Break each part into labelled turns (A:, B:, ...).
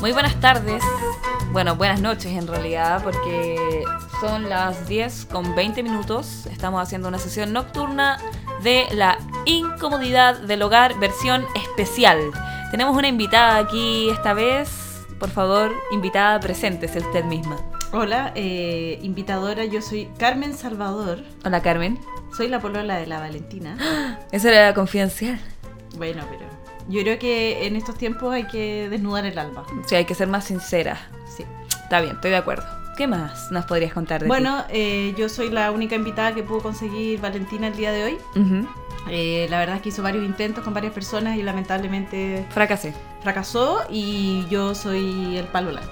A: Muy buenas tardes. Bueno, buenas noches en realidad, porque son las 10 con 20 minutos. Estamos haciendo una sesión nocturna de la incomodidad del hogar versión especial. Tenemos una invitada aquí esta vez. Por favor, invitada, preséntese usted misma.
B: Hola, eh, invitadora, yo soy Carmen Salvador.
A: Hola, Carmen.
B: Soy la polola de la Valentina.
A: Eso era confidencial.
B: Bueno, pero yo creo que en estos tiempos hay que desnudar el alma.
A: Sí, hay que ser más sincera.
B: Sí.
A: Está bien, estoy de acuerdo. ¿Qué más nos podrías contar de ti?
B: Bueno, eh, yo soy la única invitada que pudo conseguir Valentina el día de hoy.
A: Ujú.
B: Eh, la verdad es que hizo varios intentos con varias personas y lamentablemente
A: Fracasé.
B: fracasó y yo soy el palo blanco.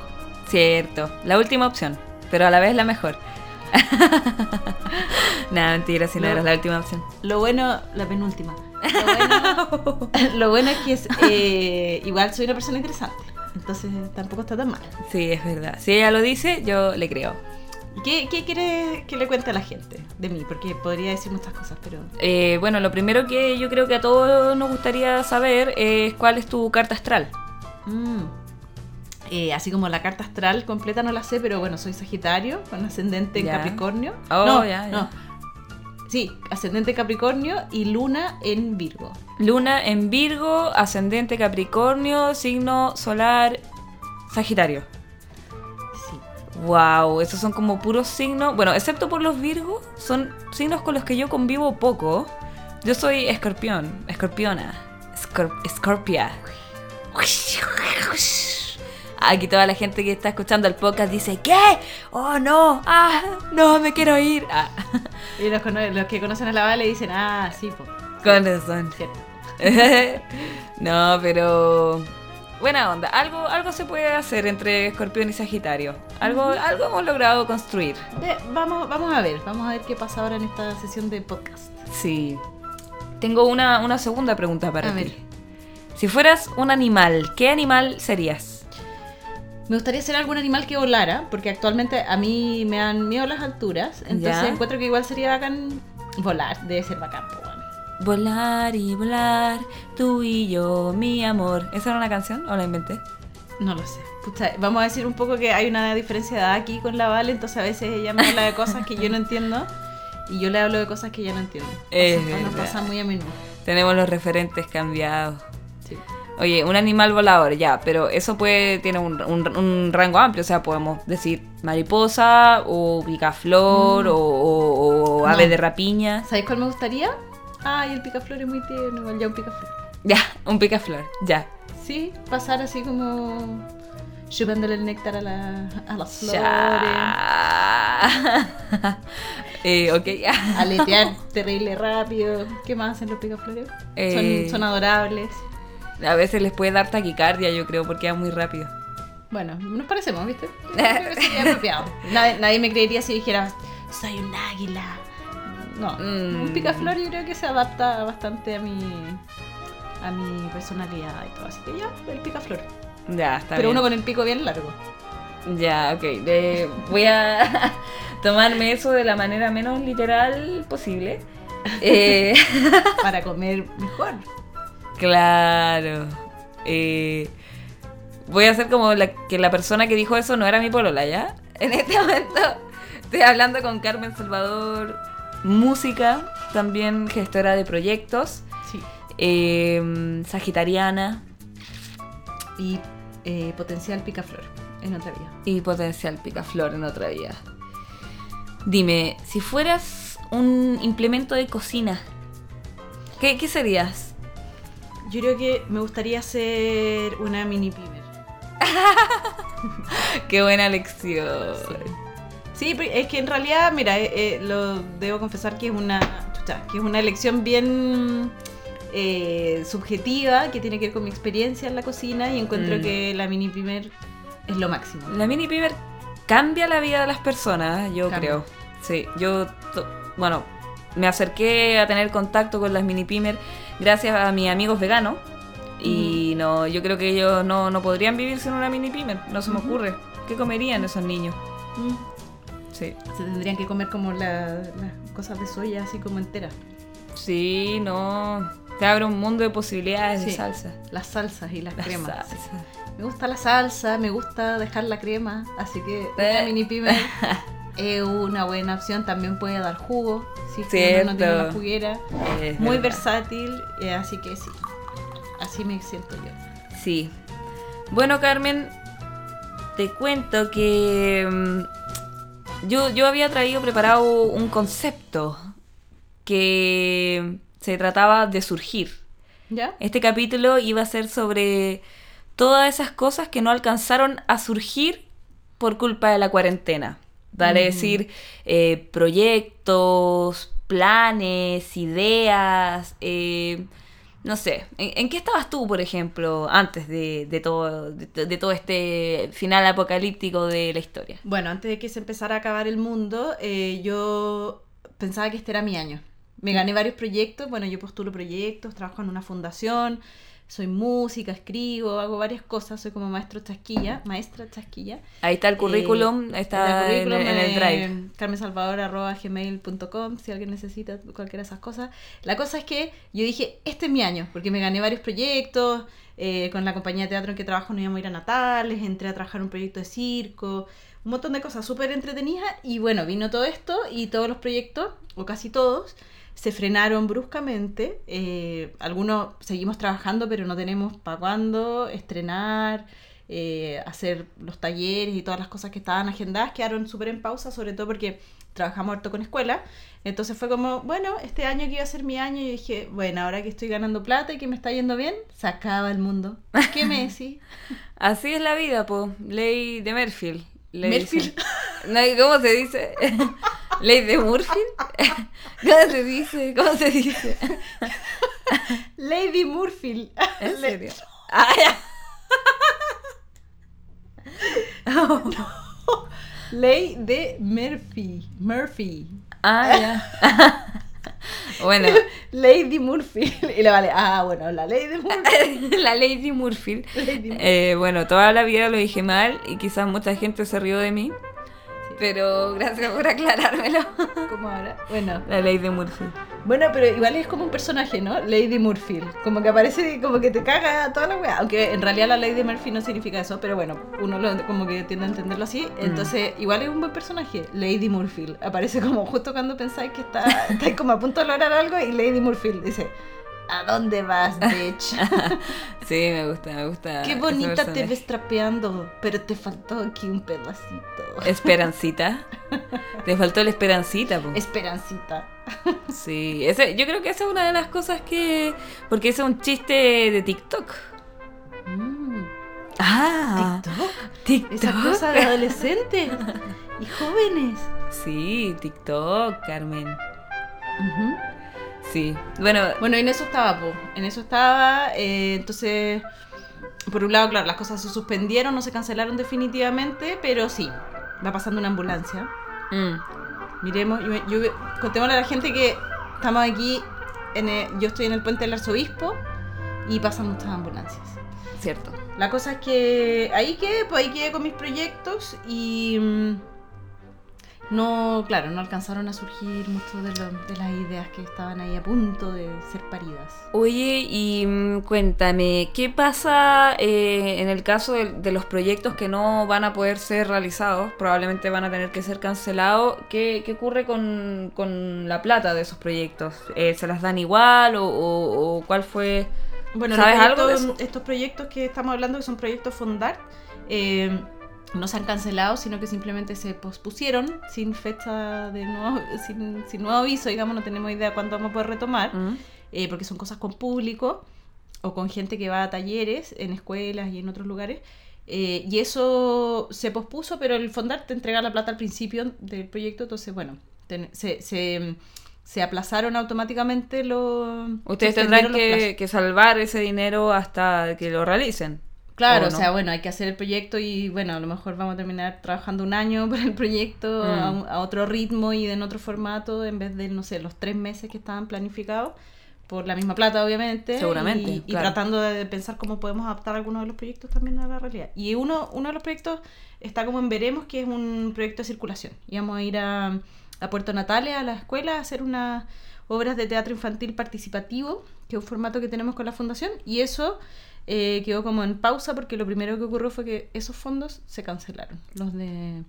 A: Cierto, la última opción, pero a la vez la mejor. Nada, mentira, si no
B: No.
A: eras la última opción.
B: Lo bueno, la penúltima. Lo bueno, lo bueno es que es, eh, igual soy una persona interesante, entonces tampoco está tan mal.
A: Sí, es verdad. Si ella lo dice, yo le creo.
B: ¿Y ¿Qué, qué quieres que le cuente a la gente de mí? Porque podría decir muchas cosas, pero...
A: Eh, bueno, lo primero que yo creo que a todos nos gustaría saber es cuál es tu carta astral.
B: Mm. Eh, así como la carta astral completa no la sé, pero bueno, soy Sagitario, con ascendente en
A: Ya.
B: Capricornio.
A: Oh,
B: no,
A: ya, ya.
B: no. Sí, ascendente en Capricornio y luna en Virgo.
A: Luna en Virgo, ascendente Capricornio, signo solar Sagitario.
B: Sí.
A: Wow, esos son como puros signos. Bueno, excepto por los Virgos, son signos con los que yo convivo poco. Yo soy escorpión, escorpiona, escor- escorpia. Aquí toda la gente que está escuchando el podcast dice, ¿qué? Oh, no, ah, no, me quiero ir. Ah,
B: Y los, los que conocen a la Vale dicen, ah, sí, po,
A: con razón.
B: cierto.
A: no, pero buena onda. Algo, algo se puede hacer entre Escorpión y Sagitario. Algo, algo hemos logrado construir.
B: Eh, vamos, vamos a ver, vamos a ver qué pasa ahora en esta sesión de podcast.
A: Sí. Tengo una, una segunda pregunta para
B: A
A: ti.
B: ver.
A: Si fueras un animal, ¿qué animal serías?
B: Me gustaría ser algún animal que volara, porque actualmente a mí me dan miedo las alturas, entonces
A: Ya.
B: encuentro que igual sería bacán volar, debe ser bacán.
A: Volar y volar, tú y yo, mi amor. ¿Esa era una canción o la inventé?
B: No lo sé. Pucha, vamos a decir un poco que hay una diferencia de edad aquí con la Vale, entonces a veces ella me habla de cosas que yo no entiendo y yo le hablo de cosas que ella no entiende.
A: Es
B: Eso nos
A: verdad.
B: pasa muy a menudo.
A: Tenemos los referentes cambiados. Oye, un animal volador, ya, pero eso puede, tiene un, un- un rango amplio, o sea, podemos decir mariposa o picaflor
B: Mm.
A: o, o- o ave
B: No.
A: de rapiña.
B: ¿Sabéis cuál me gustaría? Ay, el picaflor es muy tierno, ya un picaflor.
A: Ya, un picaflor, ya.
B: Sí, pasar así como chupándole el néctar a, la, a las flores,
A: Ya. eh, ok, ya.
B: aletear terrible rápido. ¿Qué más hacen los picaflores?
A: Eh.
B: Son, son adorables.
A: A veces les puede dar taquicardia, yo creo, porque va muy rápido.
B: Bueno, nos parecemos, ¿viste? Creo que sería apropiado. Nadie, nadie me creería si dijera, soy un águila. No,
A: Mm.
B: un picaflor yo creo que se adapta bastante a mi a mi personalidad y todo. Así que ya, el picaflor.
A: Ya, está
B: Pero
A: bien.
B: uno con el pico bien largo.
A: Ya, ok. eh, voy a tomarme eso de la manera menos literal posible. Eh,
B: Para comer mejor.
A: Claro. Eh, voy a hacer como la, que la persona que dijo eso no era mi polola, ¿ya? En este momento estoy hablando con Carmen Salvador, música, también gestora de proyectos,
B: Sí.
A: eh, sagitariana
B: Y eh, potencial picaflor en otra vía.
A: y potencial picaflor en otra vida. Dime, si fueras un implemento de cocina, ¿qué, qué serías?
B: Yo creo que me gustaría ser una mini pimer.
A: Qué buena lección.
B: Sí, es que en realidad, mira, eh, eh, lo debo confesar que es una, chuta, que es una elección bien eh, subjetiva, que tiene que ver con mi experiencia en la cocina y encuentro
A: Mm.
B: que la mini primer es lo máximo.
A: La mini pimer cambia la vida de las personas, yo
B: Cambia.
A: creo. Sí, yo, to- bueno, me acerqué a tener contacto con las mini pimer gracias a mis amigos veganos. Y no, yo creo que ellos no, no podrían vivir sin una mini pimer, no se me ocurre. ¿Qué comerían esos niños?
B: Mm.
A: Sí.
B: Se tendrían que comer como la- las cosas de soya así como enteras.
A: Sí, no. Te abre un mundo de posibilidades de salsa.
B: Las salsas y las,
A: Las
B: cremas.
A: salsas.
B: Me gusta la salsa, me gusta dejar la crema, así que
A: Eh.
B: una mini pyme es una buena opción. También puede dar jugo, si es que uno no tiene una juguera.
A: Es
B: Muy
A: verdad.
B: versátil, eh, así que sí. Así me siento yo.
A: Sí. Bueno, Carmen, te cuento que mm, yo, yo había traído preparado un concepto que se trataba de surgir.
B: ¿Ya?
A: Este capítulo iba a ser sobre todas esas cosas que no alcanzaron a surgir por culpa de la cuarentena. Vale decir, eh, proyectos, planes, ideas, eh, no sé. ¿En, en qué estabas tú, por ejemplo, antes de, de todo, de, de todo este final apocalíptico de la historia?
B: Bueno, antes de que se empezara a acabar el mundo, eh, yo pensaba que este era mi año. Me gané varios proyectos, bueno, yo postulo proyectos, trabajo en una fundación, soy música, escribo, hago varias cosas, soy como maestro chasquilla, maestra chasquilla.
A: Ahí está el currículum,
B: Eh,
A: está
B: el currículum,
A: en, el- en el drive.
B: eh, carmensalvador.gmail.com si alguien necesita cualquiera de esas cosas. La cosa es que yo dije, este es mi año, porque me gané varios proyectos, eh, con la compañía de teatro en que trabajo nos íbamos a ir a Natales, entré a trabajar un proyecto de circo, un montón de cosas súper entretenidas y bueno, vino todo esto y todos los proyectos, o casi todos, se frenaron bruscamente. eh, algunos seguimos trabajando, pero no tenemos para cuándo estrenar, eh, hacer los talleres y todas las cosas que estaban agendadas quedaron súper en pausa, sobre todo porque trabajamos harto con escuela. Entonces fue como, bueno, este año que iba a ser mi año, y dije, bueno, ahora que estoy ganando plata y que me está yendo bien, se acaba el mundo. ¿Qué me decís?
A: Así es la vida, po. Ley de Merfield. Le
B: Merfield.
A: dicen. No, ¿Cómo se dice? ¿Ley de Murphy? ¿Cómo se dice? ¿Cómo se dice?
B: Lady Murphy.
A: ¿En serio? Ah, ya.
B: Ley de Murphy. Murphy.
A: Ah, ya. Bueno,
B: Lady Murphy. Y le vale, ah, bueno, la Lady Murphy.
A: la Lady Murphy.
B: Lady Murphy.
A: Eh, bueno, toda la vida lo dije mal y quizás mucha gente se rió de mí. Pero gracias por aclarármelo.
B: ¿Cómo ahora? Bueno,
A: La Lady Murphy.
B: bueno, pero igual es como un personaje, ¿no? Lady Murphy. Como que aparece y como que te caga toda la weá. Aunque en realidad la Lady Murphy no significa eso, pero bueno, uno lo- como que tiende a entenderlo así. Entonces, igual es un buen personaje. Lady Murphy. Aparece como justo cuando pensáis que está, estáis como a punto de lograr algo y Lady Murphy dice. ¿A dónde vas, bitch?
A: Sí, me gusta, me gusta.
B: Qué bonita te ves trapeando, pero te faltó aquí un pedacito.
A: Esperancita. Te faltó la esperancita, po.
B: Esperancita.
A: Sí, ese, yo creo que esa es una de las cosas que... Porque ese es un chiste de TikTok.
B: Mm,
A: Ah,
B: TikTok.
A: TikTok.
B: Esa cosa de adolescentes y jóvenes.
A: Sí, TikTok, Carmen.
B: Ujú.
A: Sí. Bueno,
B: Bueno, en eso estaba, po. En eso estaba. eh, entonces, por un lado, claro, las cosas se suspendieron, no se cancelaron definitivamente, pero sí, va pasando una ambulancia.
A: mm,
B: Miremos, yo, yo- contémosle a la gente que estamos aquí, en el- yo estoy en el puente del arzobispo y pasan muchas ambulancias.
A: cierto.
B: La cosa es que ahí quedé, pues ahí quedé con mis proyectos y mm, no, claro, no alcanzaron a surgir muchas de, de las ideas que estaban ahí a punto de ser paridas.
A: Oye, y mm, cuéntame, ¿qué pasa eh, en el caso de, de los proyectos que no van a poder ser realizados? Probablemente van a tener que ser cancelados. ¿Qué, qué ocurre con, con la plata de esos proyectos? Eh, ¿Se las dan igual o, o- o cuál fue...?
B: Bueno,
A: ¿Sabes algo de eso?
B: estos proyectos que estamos hablando, que son proyectos Fondart, eh, no se han cancelado, sino que simplemente se pospusieron sin fecha de nuevo, sin, sin nuevo aviso, digamos, no tenemos idea cuándo vamos a poder retomar.
A: Mm,
B: eh, porque son cosas con público o con gente que va a talleres en escuelas y en otros lugares. eh, y eso se pospuso, pero el Fondar te entrega la plata al principio del proyecto, entonces, bueno, ten- se, se, se aplazaron automáticamente los...
A: Ustedes tendrán
B: los
A: que salvar ese dinero hasta que lo realicen.
B: Claro,
A: ¿o
B: sea, bueno, hay que hacer el proyecto y bueno, a lo mejor vamos a terminar trabajando un año para el proyecto a,
A: Mm.
B: un- a otro ritmo y en otro formato en vez de, no sé, los tres meses que estaban planificados por la misma plata, obviamente.
A: Seguramente,
B: Y, tratando de pensar cómo podemos adaptar algunos de los proyectos también a la realidad. Y uno, uno de los proyectos está como en Veremos, que es un proyecto de circulación. Y vamos a ir a, a Puerto Natales, a la escuela, a hacer unas obras de teatro infantil participativo, que es un formato que tenemos con la fundación, y eso eh, quedó como en pausa porque lo primero que ocurrió fue que esos fondos se cancelaron, los de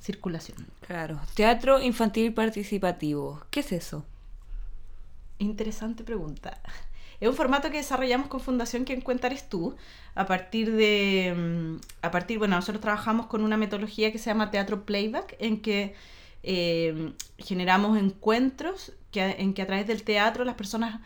B: circulación.
A: Claro. Teatro infantil participativo. ¿Qué es eso?
B: Interesante pregunta. Es un formato que desarrollamos con Fundación Quien Cuenta Eres Tú, a partir de, mm, a partir, bueno, nosotros trabajamos con una metodología que se llama teatro playback, en que eh, generamos encuentros que, en que a través del teatro las personas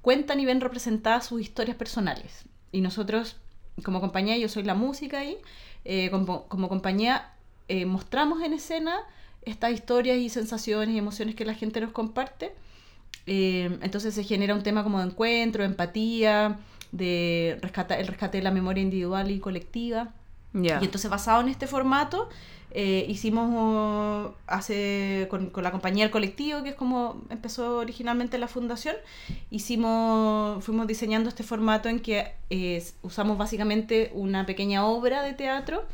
B: cuentan y ven representadas sus historias personales. Y nosotros, como compañía, yo soy la música ahí, eh, como, como, compañía eh, mostramos en escena estas historias y sensaciones y emociones que la gente nos comparte. Eh, entonces se genera un tema como de encuentro, empatía, de rescata, el rescate de la memoria individual y colectiva. Y entonces basado en este formato, eh, hicimos hace con, la compañía El Colectivo, que es como empezó originalmente la fundación, hicimos, fuimos diseñando este formato en que eh, usamos básicamente una pequeña obra de teatro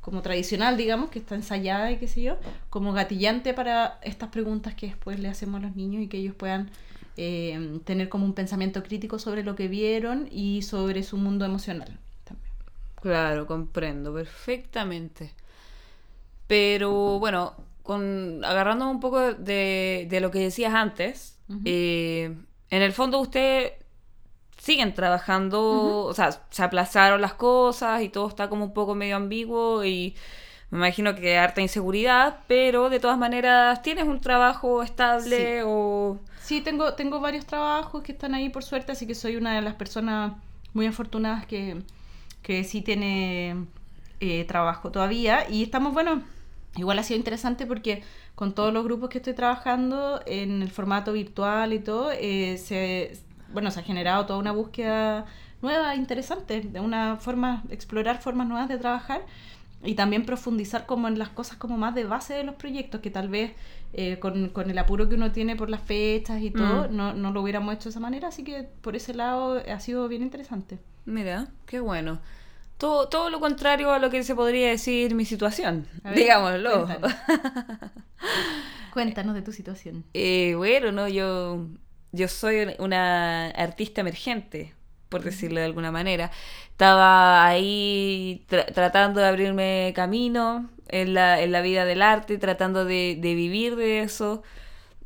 B: como tradicional, digamos, que está ensayada y qué sé yo, como gatillante para estas preguntas que después le hacemos a los niños y que ellos puedan eh, tener como un pensamiento crítico sobre lo que vieron y sobre su mundo emocional.
A: Claro, comprendo perfectamente. Pero bueno, con, agarrando un poco de, de lo que decías antes, eh, en el fondo usted siguen trabajando, o sea, se aplazaron las cosas y todo está como un poco medio ambiguo y me imagino que harta inseguridad, pero de todas maneras tienes un trabajo estable
B: sí.
A: o...
B: Sí, tengo, tengo varios trabajos que están ahí por suerte, así que soy una de las personas muy afortunadas que, que sí tiene eh, trabajo todavía y estamos, bueno, igual ha sido interesante porque con todos los grupos que estoy trabajando en el formato virtual y todo, eh, se bueno, se ha generado toda una búsqueda nueva, interesante, de una forma, explorar formas nuevas de trabajar y también profundizar como en las cosas como más de base de los proyectos, que tal vez eh, con, con, el apuro que uno tiene por las fechas y todo,
A: Mm.
B: no, no lo hubiéramos hecho de esa manera, así que por ese lado ha sido bien interesante.
A: Mira, qué bueno. Todo, todo lo contrario a lo que se podría decir mi situación,
B: ver,
A: digámoslo.
B: Cuéntanos. Cuéntanos de tu situación.
A: Eh, bueno, no, yo, yo soy una artista emergente, por decirlo de alguna manera. Estaba ahí tra- tratando de abrirme camino en la, en la vida del arte, tratando de, de vivir de eso.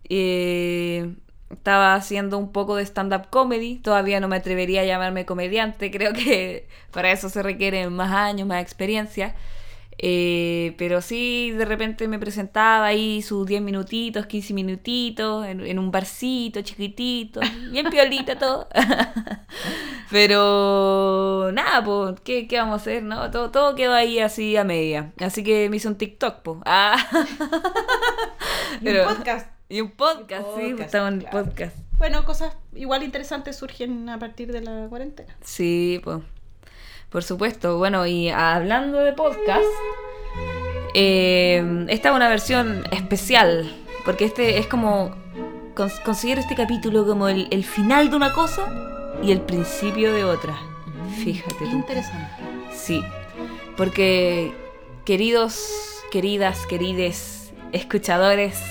A: Eh, estaba haciendo un poco de stand-up comedy, todavía no me atrevería a llamarme comediante, creo que para eso se requieren más años, más experiencia. Eh, pero sí, de repente me presentaba ahí sus 10 minutitos, 15 minutitos, en, en un barcito chiquitito, bien piolita todo. pero nada, pues, ¿qué, ¿qué vamos a hacer? no todo, todo quedó ahí así a media. Así que me hice un TikTok, pues. Ah.
B: Y un podcast.
A: Y un podcast, sí,
B: podcast,
A: estaba en el
B: claro.
A: podcast.
B: Bueno, cosas igual interesantes surgen a partir de la cuarentena.
A: Sí, pues. Por supuesto. Bueno, y hablando de podcast, eh, esta es una versión especial. Porque este es como. cons- Considero este capítulo como el, el final de una cosa y el principio de otra. Fíjate tú.
B: Interesante.
A: Sí. Porque, queridos, queridas, querides escuchadores,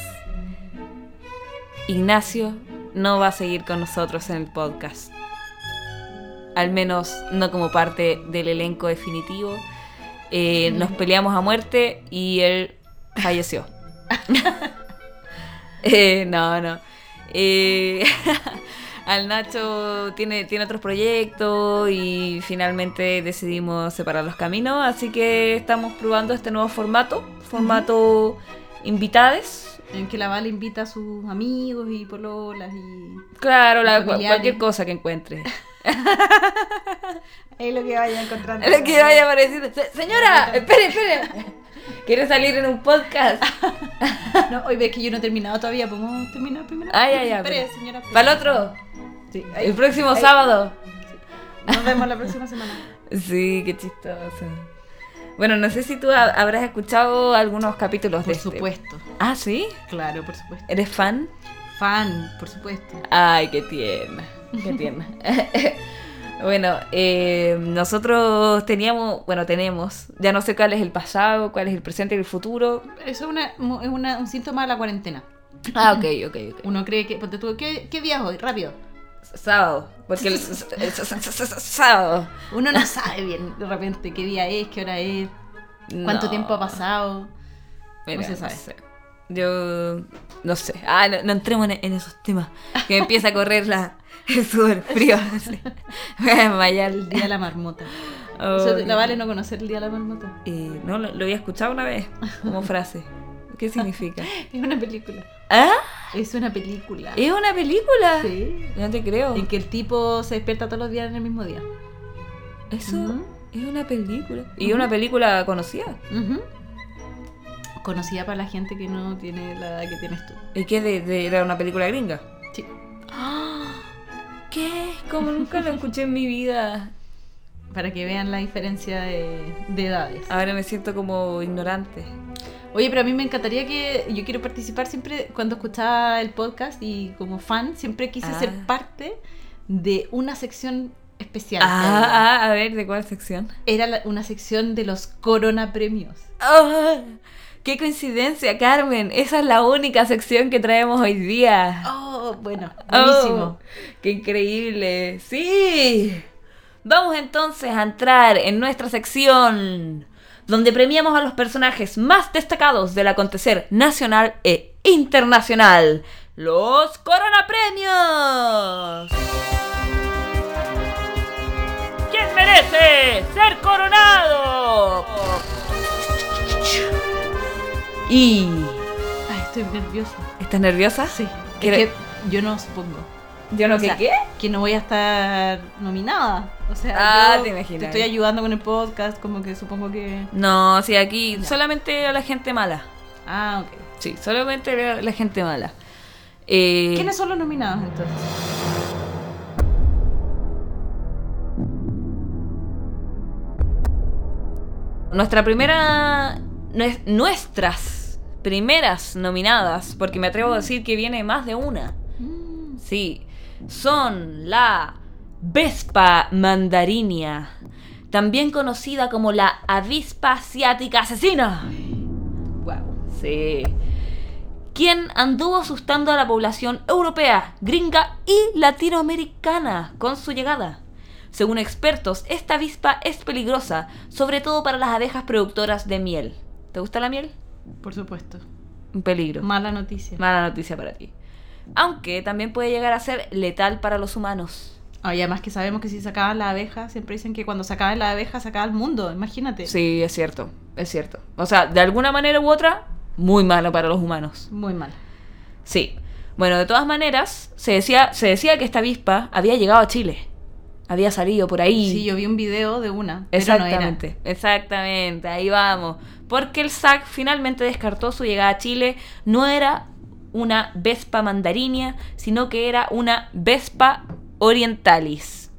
A: Ignacio no va a seguir con nosotros en el podcast. Al menos no como parte del elenco definitivo. Eh, nos peleamos a muerte y él falleció. Eh, no, no. Eh, al Nacho tiene, tiene otros proyectos y finalmente decidimos separar los caminos, así que estamos probando este nuevo formato, formato invitades.
B: En que la Val invita a sus amigos y pololas y.
A: Claro, la- cualquier cosa que encuentre.
B: Es lo que vaya encontrando.
A: Lo que vaya apareciendo. Se- Señora, espere, espere. ¿Quiere salir en un podcast?
B: No, hoy ves que yo no he terminado todavía. ¿Podemos terminar primero?
A: Ah, ya, ya,
B: Espere, señora.
A: ¿Para el otro?
B: Sí, ahí-
A: El próximo
B: ahí-
A: sábado.
B: Nos vemos la próxima semana.
A: Sí, qué chistoso. Bueno, no sé si tú ha- habrás escuchado algunos capítulos
B: Por
A: de este.
B: supuesto.
A: Ah, ¿sí?
B: Claro, por supuesto.
A: ¿Eres fan?
B: Fan, por supuesto.
A: Ay, qué tierna. Qué tierna. Bueno, eh, nosotros teníamos, bueno, tenemos, ya no sé cuál es el pasado, cuál es el presente y el futuro.
B: Eso es, una, es una- un síntoma de la cuarentena.
A: Ah, ok, ok, ok.
B: Uno cree que. ¿qué, ¿Qué día es hoy? Rápido.
A: Sábado, porque el, sábado.
B: Uno no sabe bien de repente qué día es, qué hora es, cuánto
A: No.
B: tiempo ha pasado.
A: Mira,
B: No se
A: no
B: sabe.
A: sé. Yo no sé. Ah, no, no entremos en, en esos temas. Que empieza a correr la, el sudor frío. así. Voy a desmayar.
B: El día de la marmota.
A: Oh,
B: Eso la vale no conocer el día de la marmota.
A: eh, no, lo, lo había escuchado una vez como frase. ¿Qué significa?
B: Es una película.
A: ¿Ah?
B: Es una película.
A: ¿Es una película?
B: Sí.
A: No te creo.
B: En que el tipo se despierta todos los días en el mismo día.
A: Eso es una película. ¿Y
B: Ujú.
A: una película conocida?
B: Ujú. Conocida para la gente que no tiene la edad que tienes tú.
A: ¿Y qué? De, de- ¿Era una película gringa?
B: Sí.
A: ¿Qué? Como nunca lo escuché en mi vida.
B: Para que vean la diferencia de, de edades.
A: Ahora me siento como ignorante.
B: Oye, pero a mí me encantaría que yo quiero participar siempre cuando escuchaba el podcast y como fan siempre quise
A: Ah.
B: ser parte de una sección especial.
A: Ah, ah, a ver, ¿de cuál sección?
B: Era la- una sección de los Corona Premios.
A: ¡Ah! ¡Qué coincidencia, Carmen! Esa es la única sección que traemos hoy día.
B: Oh, bueno, buenísimo.
A: Oh, ¡Qué increíble! ¡Sí! Vamos entonces a entrar en nuestra sección donde premiamos a los personajes más destacados del acontecer nacional e internacional. Los Corona Premios. ¿Quién merece ser coronado? Y...
B: Ay, estoy nerviosa.
A: ¿Estás nerviosa?
B: Sí.
A: ¿Quiere-
B: Es que yo no supongo.
A: Yo no
B: O
A: sé
B: sea,
A: qué.
B: Que no voy a estar nominada. O sea,
A: Ah, te imaginas.
B: estoy ayudando con el podcast, como que supongo que.
A: No, sí, aquí
B: Ya.
A: solamente a la gente mala.
B: Ah, ok.
A: Sí, solamente la, la gente mala. Eh,
B: ¿Quiénes son los nominados entonces?
A: Nuestra primera. nues- Nuestras primeras nominadas, porque me atrevo a decir que viene más de una.
B: Mm,
A: Sí, son la Vespa mandarinia, también conocida como la avispa asiática asesina.
B: Wow.
A: Sí. Quien anduvo asustando a la población europea, gringa y latinoamericana con su llegada. Según expertos, esta avispa es peligrosa, sobre todo para las abejas productoras de miel. ¿Te gusta la miel?
B: Por supuesto.
A: Un peligro.
B: Mala noticia.
A: Mala noticia para ti. Aunque también puede llegar a ser letal para los humanos.
B: Ay, además que sabemos que si sacaban la abeja, siempre dicen que cuando sacaban la abeja sacaba el mundo, imagínate.
A: Sí, es cierto, es cierto. O sea, de alguna manera u otra, muy malo para los humanos.
B: Muy mal.
A: Sí. Bueno, de todas maneras, se decía, se decía que esta avispa había llegado a Chile. Había salido por ahí.
B: Sí, yo vi un video de una, pero no era.
A: Exactamente, exactamente, ahí vamos. Porque el SAC finalmente descartó su llegada a Chile. No era una Vespa mandarinia, sino que era una Vespa orientalis.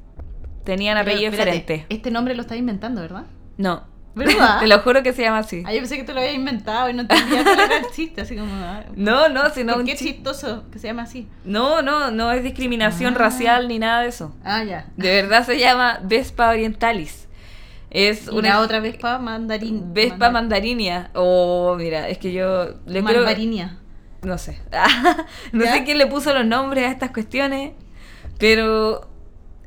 A: Tenían apellido diferente.
B: Este nombre lo estás inventando, ¿verdad?
A: No.
B: ¿Verdad?
A: Te lo juro que se llama así.
B: Ah, yo pensé que te lo habías inventado y no entendía cuál era el chiste, así como... ah,
A: No, no, sino
B: ¿Por
A: un
B: qué
A: chi-
B: chistoso que se llama así?
A: No, no, no es discriminación
B: Ah.
A: racial ni nada de eso.
B: Ah, ya.
A: De verdad se llama Vespa orientalis. Es una
B: la otra Vespa mandarín.
A: Vespa
B: mandar-
A: mandarinia. Oh, mira, es que yo le creo... No sé. no
B: ¿Ya?
A: sé quién le puso los nombres a estas cuestiones, pero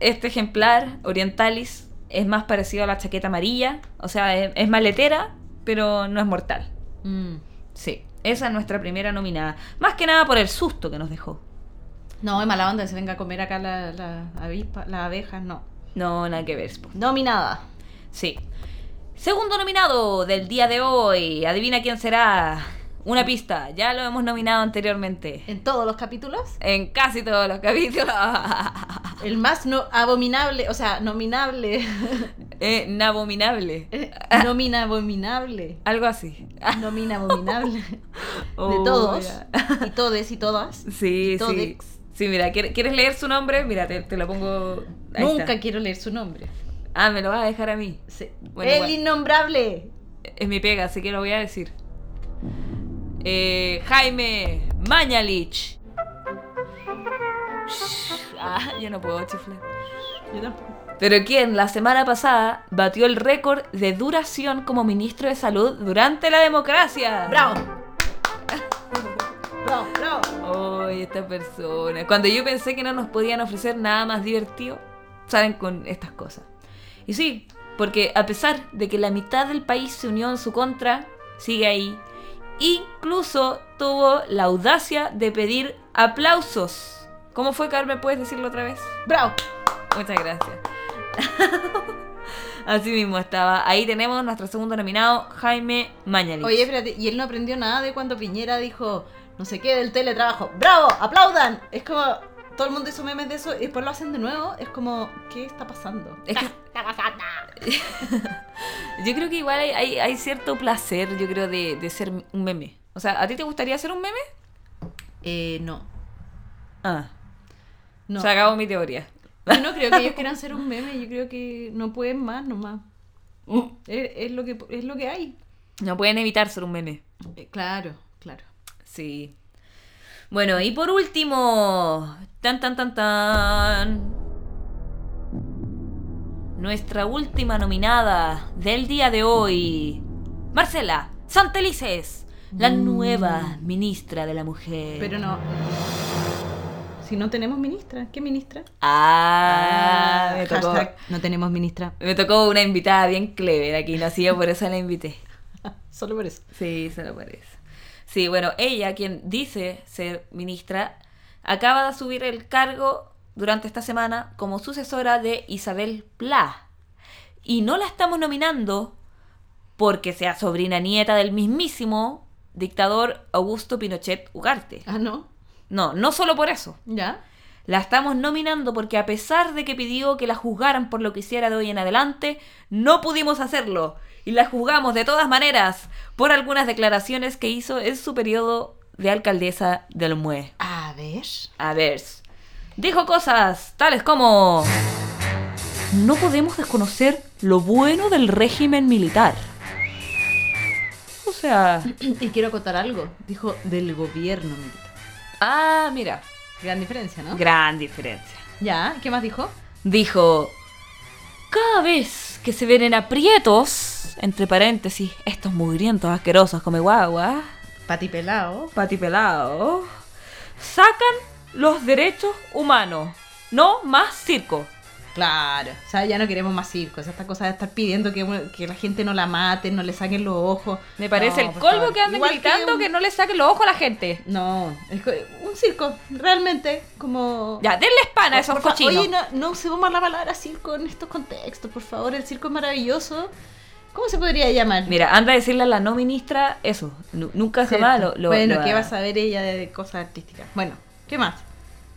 A: este ejemplar, Orientalis, es más parecido a la chaqueta amarilla. O sea, es, es maletera, pero no es mortal.
B: Mm.
A: Sí, esa es nuestra primera nominada. Más que nada por el susto que nos dejó.
B: No, es mala onda que se venga a comer acá la, la avispa, las abejas, no.
A: No, nada que ver. po.
B: Nominada.
A: Sí. Segundo nominado del día de hoy. Adivina quién será. Una pista. Ya lo hemos nominado anteriormente.
B: En todos los capítulos.
A: En casi todos los capítulos.
B: El más no abominable, o sea, nominable.
A: eh, nabominable.
B: Nomina abominable.
A: Algo así.
B: Nomina abominable. De todos. Y todes y todas.
A: Sí, sí.
B: Todex.
A: Sí, mira, ¿quiere- ¿quieres leer su nombre? Mira, te, te lo pongo. ahí
B: Nunca
A: está.
B: quiero leer su nombre.
A: Ah, me lo vas a dejar a mí.
B: Sí.
A: Bueno,
B: El innombrable.
A: Es mi pega, así que lo voy a decir. Eh, Jaime Mañalich. Ah, yo no puedo chiflar.
B: Yo tampoco.
A: Pero quien la semana pasada batió el récord de duración como ministro de salud durante la democracia.
B: ¡Bravo! ¡Bravo, bravo!
A: Ay, esta persona. Cuando yo pensé que no nos podían ofrecer nada más divertido, salen con estas cosas. Y sí, porque a pesar de que la mitad del país se unió en su contra, sigue ahí. Incluso tuvo la audacia de pedir aplausos. ¿Cómo fue, Carmen? ¿Puedes decirlo otra vez?
B: ¡Bravo!
A: Muchas gracias. Así mismo estaba. Ahí tenemos nuestro segundo nominado, Jaime Mañalich.
B: Oye, espérate, y él no aprendió nada de cuando Piñera dijo no sé qué del teletrabajo. ¡Bravo! ¡Aplaudan! Es como. Todo el mundo hizo memes de eso y después lo hacen de nuevo. Es como, ¿qué está pasando?
A: Es que- yo creo que igual hay, hay- hay cierto placer, yo creo, de, de ser un meme. O sea, ¿a ti te gustaría ser un meme?
B: Eh, no.
A: Ah,
B: No.
A: se acabó mi teoría.
B: Yo no creo que ellos quieran ser un meme. Yo creo que no pueden más nomás. Es, es lo, que, es lo que hay.
A: No pueden evitar ser un meme.
B: Eh, claro, claro.
A: Sí. Bueno, y por último, tan tan tan tan. Nuestra última nominada del día de hoy, Marcela Santelices, la nueva ministra de la mujer.
B: Pero no. Si no tenemos ministra, ¿qué ministra?
A: Ah, me tocó,
B: hashtag no tenemos ministra.
A: me tocó una invitada bien clever aquí, nacida por eso la invité.
B: Solo por eso.
A: Sí, se lo parece. Sí, bueno, ella, quien dice ser ministra, acaba de asumir el cargo durante esta semana como sucesora de Isabel Pla. Y no la estamos nominando porque sea sobrina nieta del mismísimo dictador Augusto Pinochet Ugarte.
B: Ah, no.
A: No, no solo por eso.
B: ¿Ya?
A: La estamos nominando porque a pesar de que pidió que la juzgaran por lo que hiciera de hoy en adelante, no pudimos hacerlo. Y la juzgamos de todas maneras por algunas declaraciones que hizo en su periodo de alcaldesa del MUE.
B: A ver.
A: A ver, dijo cosas tales como... No podemos desconocer lo bueno del régimen militar. O sea...
B: Y quiero acotar algo. Dijo del gobierno militar.
A: Ah, mira.
B: Gran diferencia, ¿no?
A: Gran diferencia.
B: ¿Ya? ¿Qué más dijo?
A: dijo, cada vez que se ven en aprietos, entre paréntesis, estos mugrientos asquerosos come guagua,
B: Pati pelao.
A: patipelado, sacan los derechos humanos, no más circo.
B: Claro. O sea, ya no queremos más circos. Esta cosa de estar pidiendo que, que la gente no la mate, no le saquen los ojos.
A: Me parece
B: No,
A: el colmo
B: favor.
A: que anden
B: Igual
A: gritando que,
B: un-
A: no le saquen los ojos a la gente.
B: No, es un circo, realmente, como...
A: Ya, denle spana a esos cochinos.
B: Oye, no, no usemos más la palabra circo en estos contextos, por favor. El circo es maravilloso. ¿Cómo se podría llamar?
A: Mira, anda a decirle a la no ministra eso. Nu- Nunca
B: Cierto.
A: jamás lo, lo-
B: Bueno,
A: lo
B: ¿qué va a saber ella de cosas artísticas? Bueno, ¿qué más?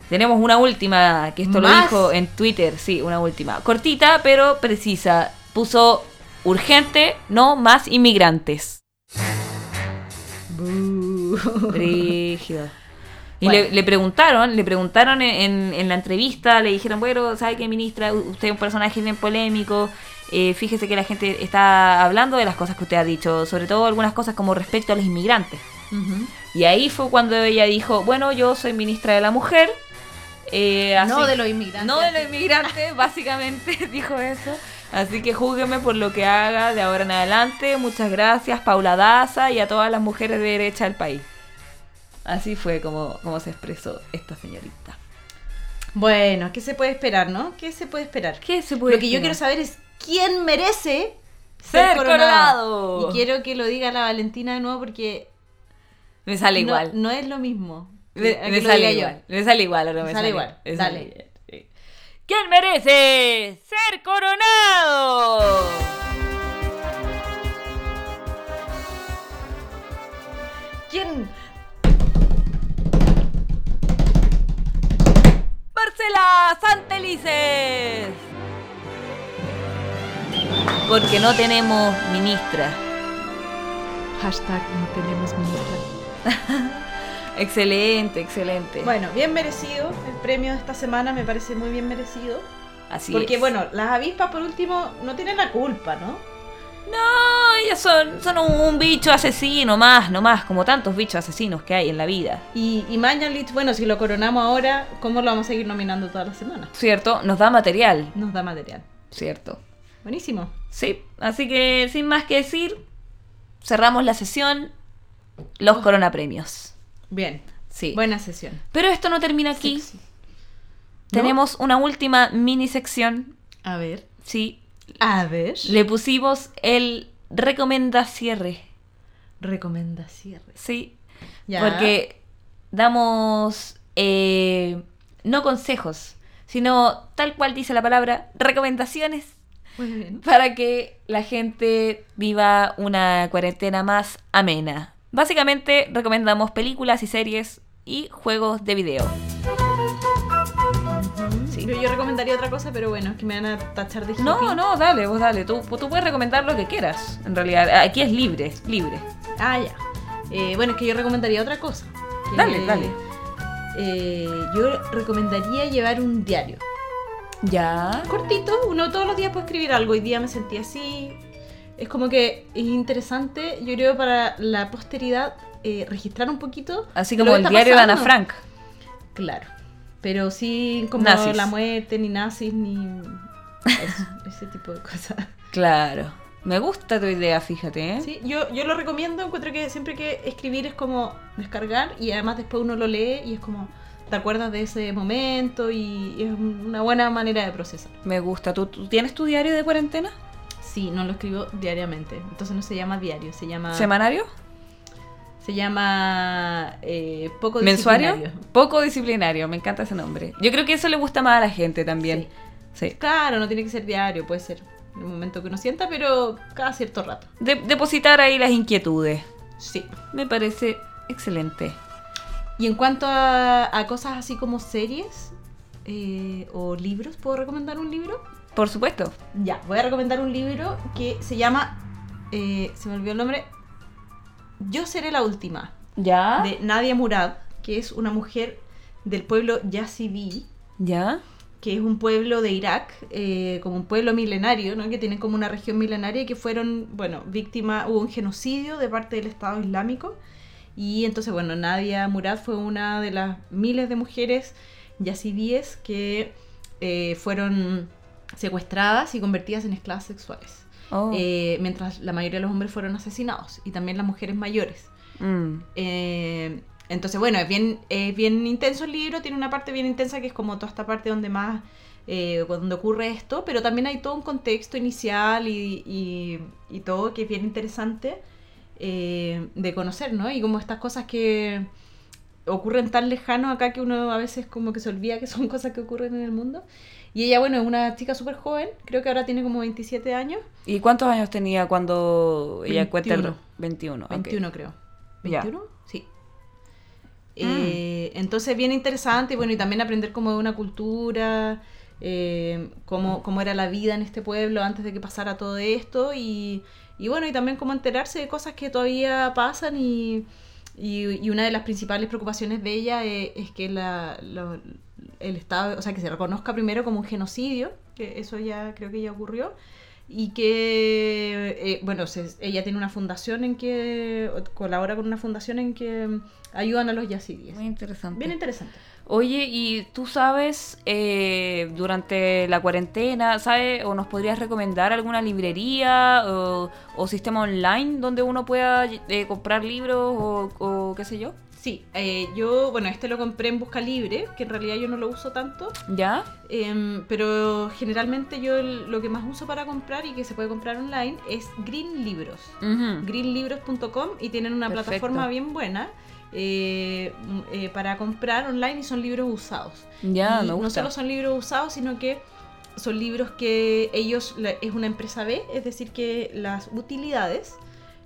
A: Tenemos una última, que esto lo dijo en Twitter, sí, una última. Cortita, pero precisa. Puso urgente, no más inmigrantes. Brígido. Y
B: Bueno.
A: le, le preguntaron, le preguntaron en, en- la entrevista, le dijeron, bueno, ¿sabe qué, ministra? Usted es un personaje bien polémico. eh, fíjese que la gente está hablando de las cosas que usted ha dicho, sobre todo algunas cosas como respecto a los inmigrantes. Y ahí fue cuando ella dijo, bueno, yo soy ministra de la mujer. eh,
B: No de los inmigrantes.
A: No de los inmigrantes, básicamente dijo eso. Así que júgueme por lo que haga de ahora en adelante. Muchas gracias, Paula Daza y a todas las mujeres de derecha del país. Así fue como, como se expresó esta señorita.
B: Bueno, ¿qué se puede esperar, no? ¿Qué se puede esperar?
A: ¿Qué se puede
B: Lo que yo quiero saber es quién merece
A: Ser coronado.
B: Y quiero que lo diga la Valentina de nuevo porque
A: Me sale
B: no,
A: igual.
B: no es lo mismo.
A: Me, me
B: lo
A: sale
B: yo.
A: igual. Me sale igual ahora me,
B: Me sale igual.
A: me
B: Dale.
A: bien, sí. ¿Quién merece ser coronado?
B: ¿Quién?
A: Marcela Santelices. Porque no tenemos ministra.
B: Hashtag no tenemos ministra.
A: Excelente, excelente.
B: Bueno, bien merecido. El premio de esta semana me parece muy bien merecido.
A: Así
B: porque,
A: es.
B: bueno, las avispas, por último, no tienen la culpa, ¿no?
A: No, ellas son, son un, un bicho asesino más, no más, como tantos bichos asesinos que hay en la vida.
B: Y, y Mañalich, bueno, si lo coronamos ahora, ¿cómo lo vamos a seguir nominando todas las semanas?
A: ¿Cierto? Nos da material.
B: Nos da material.
A: Cierto.
B: Buenísimo.
A: Sí, así que sin más que decir, cerramos la sesión, los Corona Premios.
B: Bien.
A: Sí.
B: Buena sesión.
A: Pero esto no termina aquí. Tenemos una última mini sección.
B: A ver.
A: Sí,
B: A ver.
A: le pusimos el recomenda cierre.
B: Recomienda cierre.
A: Sí,
B: Ya.
A: porque damos eh, no consejos, sino tal cual dice la palabra, recomendaciones
B: Muy bien.
A: para que la gente viva una cuarentena más amena. Básicamente recomendamos películas y series y juegos de video.
B: Sí. Yo, yo recomendaría otra cosa, pero bueno, es que me van a tachar de
A: No,
B: hippie.
A: no, dale, vos dale. Tú, tú puedes recomendar lo que quieras. En realidad, aquí es libre, libre.
B: Ah, ya. Eh, bueno, es que yo recomendaría otra cosa. Que,
A: Dale, dale.
B: eh, yo recomendaría llevar un diario.
A: Ya.
B: Cortito, uno todos los días puede escribir algo. Hoy día me sentí así. Es como que es interesante, yo creo, para la posteridad eh, registrar un poquito.
A: Así como el diario de Ana. Frank.
B: Claro. Pero sin como
A: Nazis.
B: la muerte, ni nazis, ni eso, ese tipo de cosas.
A: Claro. Me gusta tu idea, fíjate, ¿eh?
B: Sí, yo, yo lo recomiendo, encuentro que siempre que escribir es como descargar y además después uno lo lee y es como te acuerdas de ese momento y es una buena manera de procesar.
A: Me gusta. ¿Tú, tú tienes tu diario de cuarentena?
B: Sí, no lo escribo diariamente, entonces no se llama diario, se llama...
A: ¿Semanario?
B: Se llama eh, poco
A: ¿Mensuario?
B: disciplinario.
A: Poco disciplinario, me encanta ese nombre. Yo creo que eso le gusta más a la gente también. Sí.
B: Claro, no tiene que ser diario, puede ser en el momento que uno sienta, pero cada cierto rato.
A: De- depositar ahí las inquietudes.
B: Sí.
A: Me parece excelente.
B: Y en cuanto a, a cosas así como series eh, o libros, ¿puedo recomendar un libro?
A: Por supuesto.
B: Ya, voy a recomendar un libro que se llama, eh, se me olvidó el nombre, Yo seré la última,
A: ¿Ya?
B: de Nadia Murad, que es una mujer del pueblo Yazidi,
A: ¿Ya?
B: que es un pueblo de Irak, eh, como un pueblo milenario, ¿no? que tienen como una región milenaria y que fueron, bueno, víctimas, hubo un genocidio de parte del Estado Islámico. Y entonces, bueno, Nadia Murad fue una de las miles de mujeres yazidíes que eh, fueron secuestradas y convertidas en esclavas sexuales.
A: Oh.
B: Eh, mientras la mayoría de los hombres fueron asesinados y también las mujeres mayores.
A: Mm.
B: Eh, entonces, bueno, es bien, es bien intenso el libro, tiene una parte bien intensa que es como toda esta parte donde más, eh, donde ocurre esto, pero también hay todo un contexto inicial y, y- y todo que es bien interesante eh, de conocer, ¿no? Y como estas cosas que ocurren tan lejano acá que uno a veces como que se olvida que son cosas que ocurren en el mundo. Y ella, bueno, es una chica súper joven, creo que ahora tiene como 27 años,
A: ¿Y cuántos años tenía cuando ella cuenta el...
B: 21.
A: 21. ok.
B: 21 creo.
A: Ya.
B: ¿21? Sí. Eh, entonces, bien interesante, y bueno, y también aprender como de una cultura, eh, cómo, cómo era la vida en este pueblo antes de que pasara todo esto, y, y bueno, y también cómo enterarse de cosas que todavía pasan, y, y, y una de las principales preocupaciones de ella es, es que la, lo- el Estado, o sea, que se reconozca primero como un genocidio, que eso ya creo que ya ocurrió, y que, eh, bueno, se- ella tiene una fundación en que, colabora con una fundación en que ayudan a los yazidíes.
A: Muy interesante.
B: Bien interesante.
A: Oye, ¿y tú sabes, eh, durante la cuarentena, ¿sabes? ¿O nos podrías recomendar alguna librería o, o sistema online donde uno pueda eh, comprar libros o, o qué sé yo?
B: Sí, eh, yo, bueno, este lo compré en Busca Libre, que en realidad yo no lo uso tanto,
A: ¿Ya?
B: em, pero generalmente yo el- lo que más uso para comprar y que se puede comprar online es Green Libros.
A: Ujú.
B: greenlibros.com y tienen una
A: Perfecto.
B: plataforma bien buena eh, mm, eh, para comprar online y son libros usados.
A: Ya,
B: Y
A: me gusta.
B: No solo son libros usados, sino que son libros que ellos, la- es una empresa B, es decir, que las utilidades,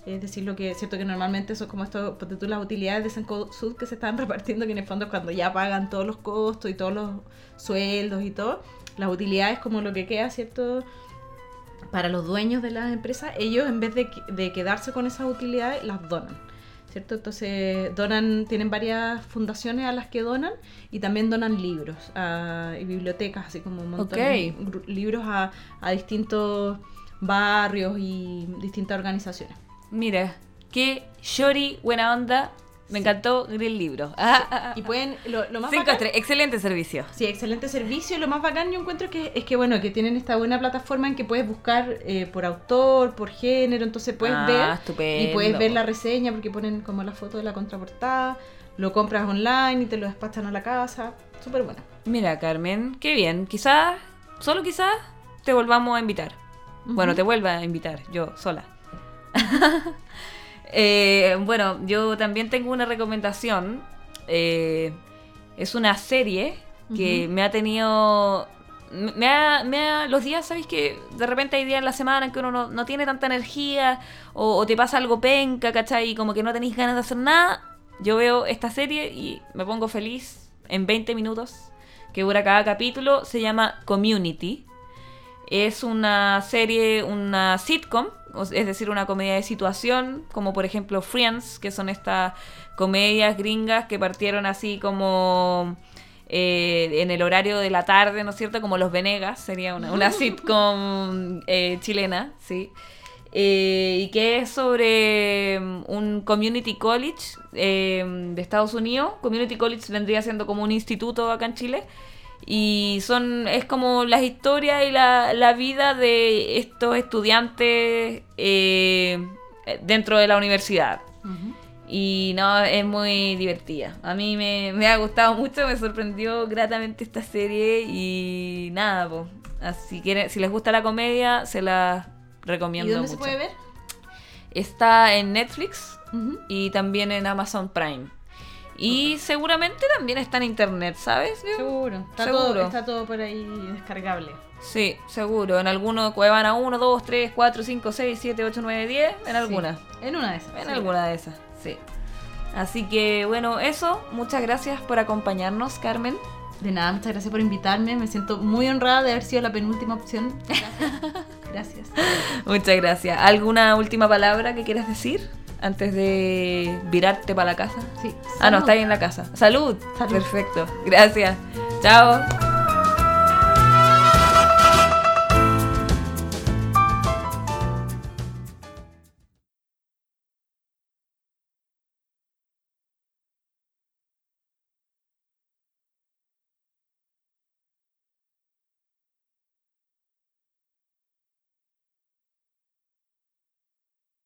B: es decir, lo que es cierto que normalmente son como esto, ponte tú las utilidades de Sencosud que se están repartiendo, que en el fondo es cuando ya pagan todos los costos y todos los sueldos y todo, las utilidades como lo que queda, ¿cierto? Para los dueños de las empresas, ellos en vez de, de quedarse con esas utilidades, las donan. ¿Cierto? Entonces donan, tienen varias fundaciones a las que donan y también donan libros a, y bibliotecas, así como un montón de libros a, a distintos barrios y distintas organizaciones.
A: Mira, qué shori buena onda Me encantó Grill Libro. Ah, ah, ah.
B: Y pueden, lo, lo más
A: Cinco
B: bacán-.
A: Excelente servicio.
B: Sí, excelente servicio. Lo más bacán yo encuentro que es que bueno, que tienen esta buena plataforma en que puedes buscar eh, por autor, por género, entonces puedes
A: Ah,
B: ver
A: estupendo.
B: y puedes ver la reseña porque ponen como la foto de la contraportada, lo compras online y te lo despachan a la casa. Súper bueno.
A: Mira, Carmen, qué bien. Quizás, solo quizás, te volvamos a invitar. Bueno, te vuelva a invitar, yo sola. Eh, bueno, yo también tengo una recomendación. Eh, es una serie que me ha tenido... Me ha, me ha- los días, ¿sabéis que de repente hay días en la semana en que uno no, no tiene tanta energía o, o te pasa algo penca, ¿cachai? Y como que no tenéis ganas de hacer nada. Yo veo esta serie y me pongo feliz en 20 minutos que dura cada capítulo. Se llama Community. Es una serie, una sitcom, es decir, una comedia de situación, como por ejemplo Friends, que son estas comedias gringas que partieron así como eh, en el horario de la tarde, ¿no es cierto? Como Los Venegas, sería una, una sitcom eh, chilena, ¿sí? Eh, y que es sobre mm, un community college eh, de Estados Unidos. Community college vendría siendo como un instituto acá en Chile. Y son, es como las historias y la, la vida de estos estudiantes eh, dentro de la universidad. Y no, es muy divertida. A mí me, me ha gustado mucho, me sorprendió gratamente esta serie y nada, pues. Así que si les gusta la comedia, se la recomiendo
B: ¿Y dónde
A: mucho.
B: se puede ver?
A: Está en Netflix y también en Amazon Prime. Y seguramente también está en internet, ¿sabes?
B: Seguro. Está,
A: Seguro.
B: Todo, está todo por ahí descargable.
A: Sí, seguro. En alguno a 1, 2, 3, 4, 5, 6, 7, 8, 9, 10. En alguna.
B: Sí, En una de esas.
A: En
B: sí.
A: alguna de esas, sí. Así que bueno, eso. Muchas gracias por acompañarnos, Carmen.
B: De nada, muchas gracias por invitarme. Me siento muy honrada de haber sido la penúltima opción. Gracias. gracias.
A: Muchas gracias. ¿Alguna última palabra que quieras decir antes de virarte para la casa?
B: Sí.
A: Ah, no, está ahí en la casa. Salud.
B: Salud.
A: Perfecto. Gracias. Chao.